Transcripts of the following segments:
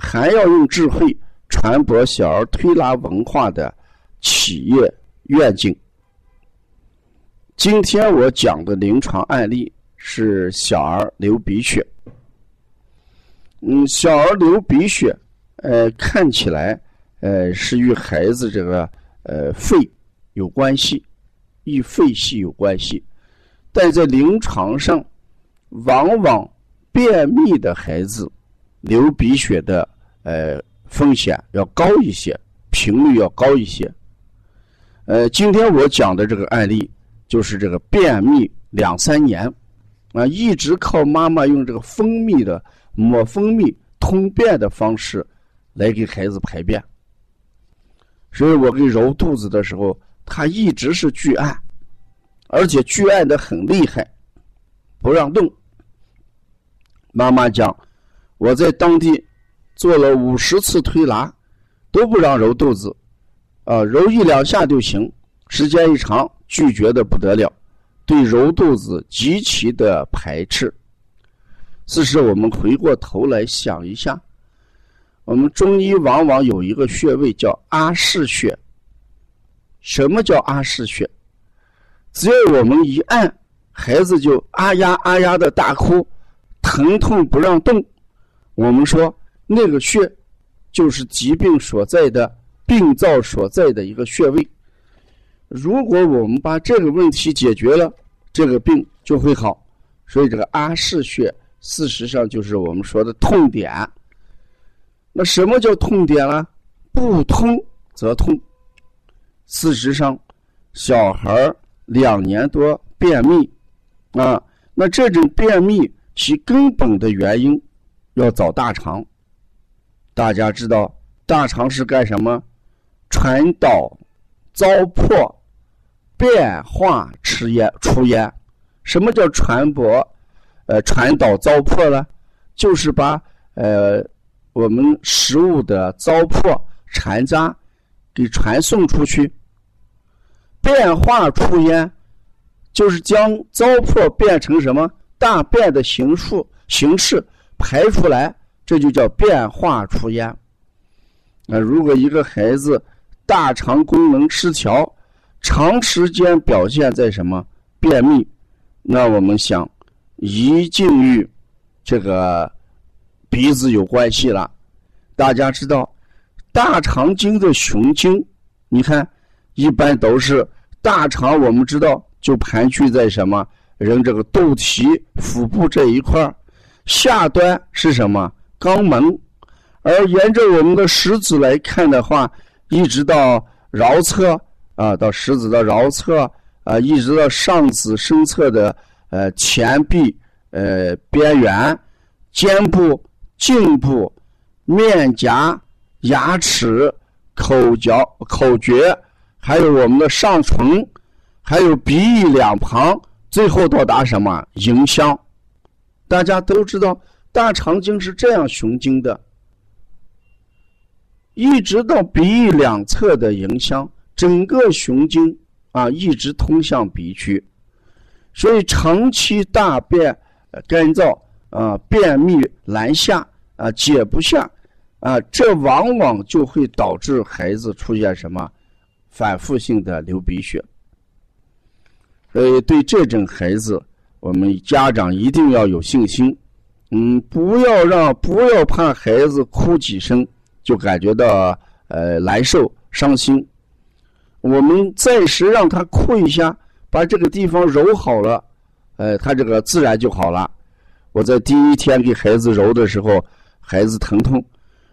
还要用智慧传播小儿推拿文化的企业愿景。今天我讲的临床案例是小儿流鼻血。嗯，小儿流鼻血，呃，看起来呃是与孩子这个呃肺有关系，与肺系有关系，但在临床上，往往便秘的孩子。流鼻血的呃风险要高一些，频率要高一些。呃，今天我讲的这个案例就是这个便秘两三年啊，一直靠妈妈用这个蜂蜜的抹蜂蜜通便的方式来给孩子排便。所以我给揉肚子的时候，他一直是拒按，而且拒按的很厉害，不让动。妈妈讲。我在当地做了五十次推拿，都不让揉肚子，啊，揉一两下就行。时间一长，拒绝的不得了，对揉肚子极其的排斥。此时，我们回过头来想一下，我们中医往往有一个穴位叫阿是穴。什么叫阿是穴？只要我们一按，孩子就啊呀啊呀的大哭，疼痛不让动。我们说那个穴，就是疾病所在的病灶所在的一个穴位。如果我们把这个问题解决了，这个病就会好。所以这个阿是穴，事实上就是我们说的痛点。那什么叫痛点呢？不通则痛。事实上，小孩两年多便秘啊，那这种便秘其根本的原因。要找大肠，大家知道大肠是干什么？传导、糟粕、变化、吃烟、出烟。什么叫传播？呃，传导糟粕呢？就是把呃我们食物的糟粕残渣给传送出去。变化出烟，就是将糟粕变成什么大便的形数形式。排出来，这就叫变化出焉。那如果一个孩子大肠功能失调，长时间表现在什么便秘，那我们想一定与这个鼻子有关系了。大家知道，大肠经的循经，你看一般都是大肠，我们知道就盘踞在什么人这个肚脐、腹部这一块儿。下端是什么肛门？而沿着我们的食指来看的话，一直到桡侧啊，到食指的桡侧啊，一直到上指身侧的呃前臂呃边缘、肩部、颈部、面颊、牙齿、口角、口诀，还有我们的上唇，还有鼻翼两旁，最后到达什么迎香。大家都知道，大肠经是这样循经的，一直到鼻翼两侧的迎香，整个循经啊，一直通向鼻区。所以长期大便干燥啊，便秘难下啊，解不下啊，这往往就会导致孩子出现什么反复性的流鼻血。呃对这种孩子。我们家长一定要有信心，嗯，不要让不要怕孩子哭几声就感觉到呃难受、伤心。我们暂时让他哭一下，把这个地方揉好了，呃，他这个自然就好了。我在第一天给孩子揉的时候，孩子疼痛，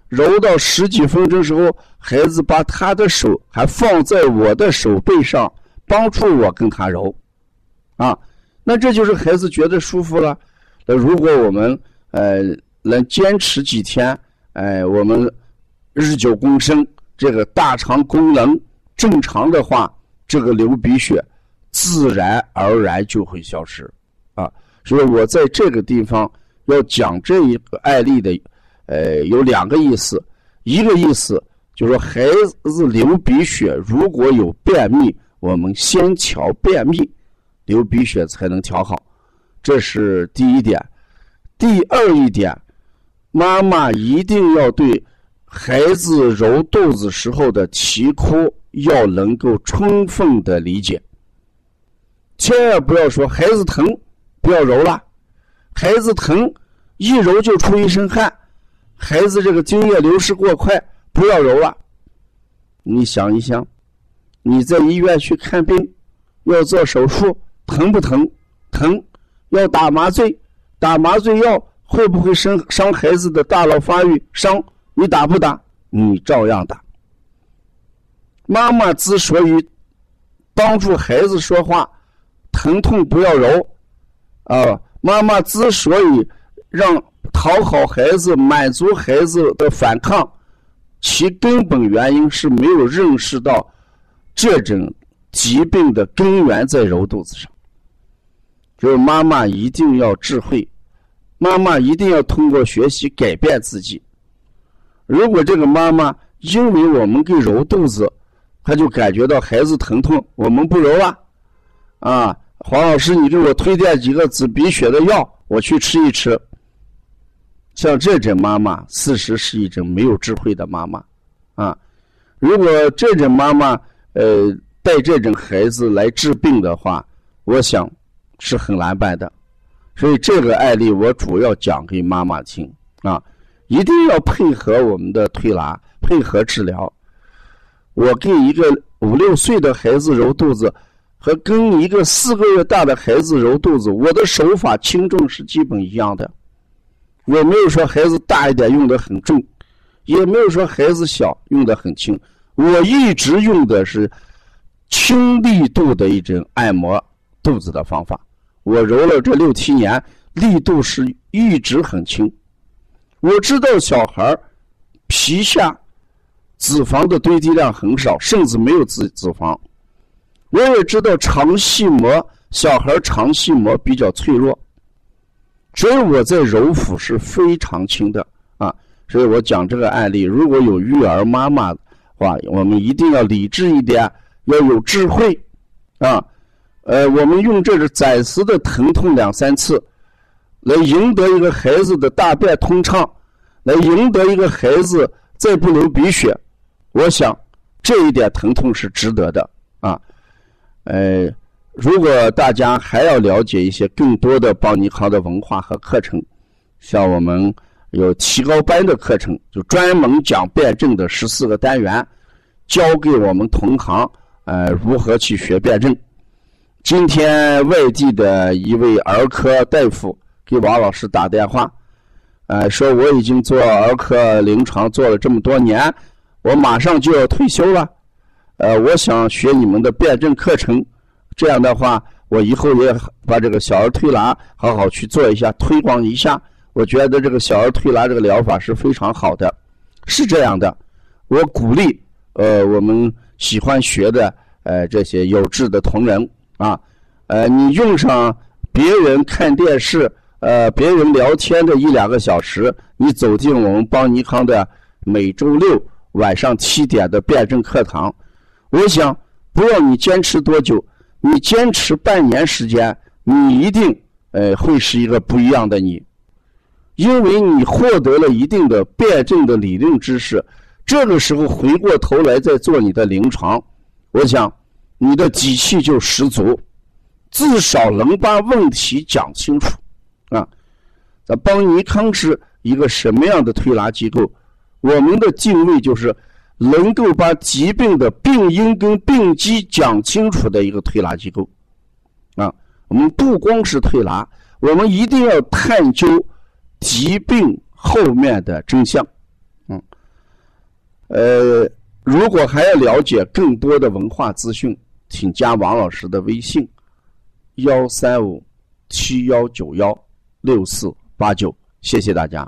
揉到十几分钟时候，孩子把他的手还放在我的手背上，帮助我跟他揉，啊，那这就是孩子觉得舒服了。那如果我们呃能坚持几天，哎，我们日久功深，这个大肠功能正常的话，这个流鼻血自然而然就会消失，啊。所以我在这个地方要讲这一个案例的，呃，有两个意思。一个意思就是说，孩子流鼻血如果有便秘，我们先调便秘，流鼻血才能调好。这是第一点。第二一点，妈妈一定要对孩子揉肚子时候的啼哭要能够充分的理解，千万不要说孩子疼。不要揉了，孩子疼，一揉就出一身汗，孩子这个精液流失过快，不要揉了。你想一想，你在医院去看病，要做手术，疼不疼？疼，要打麻醉，打麻醉药会不会伤伤孩子的大脑发育？伤，你打不打？你照样打。妈妈之所以帮助孩子说话，疼痛不要揉。啊，妈妈之所以让讨好孩子、满足孩子的反抗，其根本原因是没有认识到这种疾病的根源在揉肚子上。就是妈妈一定要智慧，妈妈一定要通过学习改变自己。如果这个妈妈因为我们给揉肚子，她就感觉到孩子疼痛，我们不揉了，啊。黄老师，你给我推荐几个止鼻血的药，我去吃一吃。像这种妈妈，事实是一种没有智慧的妈妈，啊！如果这种妈妈，呃，带这种孩子来治病的话，我想是很难办的。所以这个案例我主要讲给妈妈听啊，一定要配合我们的推拿，配合治疗。我给一个五六岁的孩子揉肚子。和跟一个四个月大的孩子揉肚子，我的手法轻重是基本一样的。我没有说孩子大一点用的很重，也没有说孩子小用的很轻。我一直用的是轻力度的一种按摩肚子的方法。我揉了这六七年，力度是一直很轻。我知道小孩皮下脂肪的堆积量很少，甚至没有脂脂肪。我也知道肠系膜，小孩肠系膜比较脆弱，所以我在揉腹是非常轻的啊。所以我讲这个案例，如果有育儿妈妈的话，我们一定要理智一点，要有智慧啊。呃，我们用这个暂时的疼痛两三次，来赢得一个孩子的大便通畅，来赢得一个孩子再不流鼻血，我想这一点疼痛是值得的啊。呃，如果大家还要了解一些更多的邦尼康的文化和课程，像我们有提高班的课程，就专门讲辩证的十四个单元，教给我们同行呃如何去学辩证。今天外地的一位儿科大夫给王老师打电话，呃，说我已经做儿科临床做了这么多年，我马上就要退休了。呃，我想学你们的辩证课程，这样的话，我以后也把这个小儿推拿好好去做一下，推广一下。我觉得这个小儿推拿这个疗法是非常好的，是这样的。我鼓励呃我们喜欢学的呃这些有志的同仁啊，呃你用上别人看电视呃别人聊天的一两个小时，你走进我们邦尼康的每周六晚上七点的辩证课堂。我想，不要你坚持多久，你坚持半年时间，你一定呃会是一个不一样的你，因为你获得了一定的辩证的理论知识，这个时候回过头来再做你的临床，我想你的底气就十足，至少能把问题讲清楚啊。咱邦尼康是一个什么样的推拿机构？我们的定位就是能够把疾病的病因跟病机讲清楚的一个推拿机构。啊，我们不光是推拿，我们一定要探究疾病后面的真相。嗯，呃，如果还要了解更多的文化资讯，请加王老师的微信：幺三五七幺九幺六四八九。谢谢大家。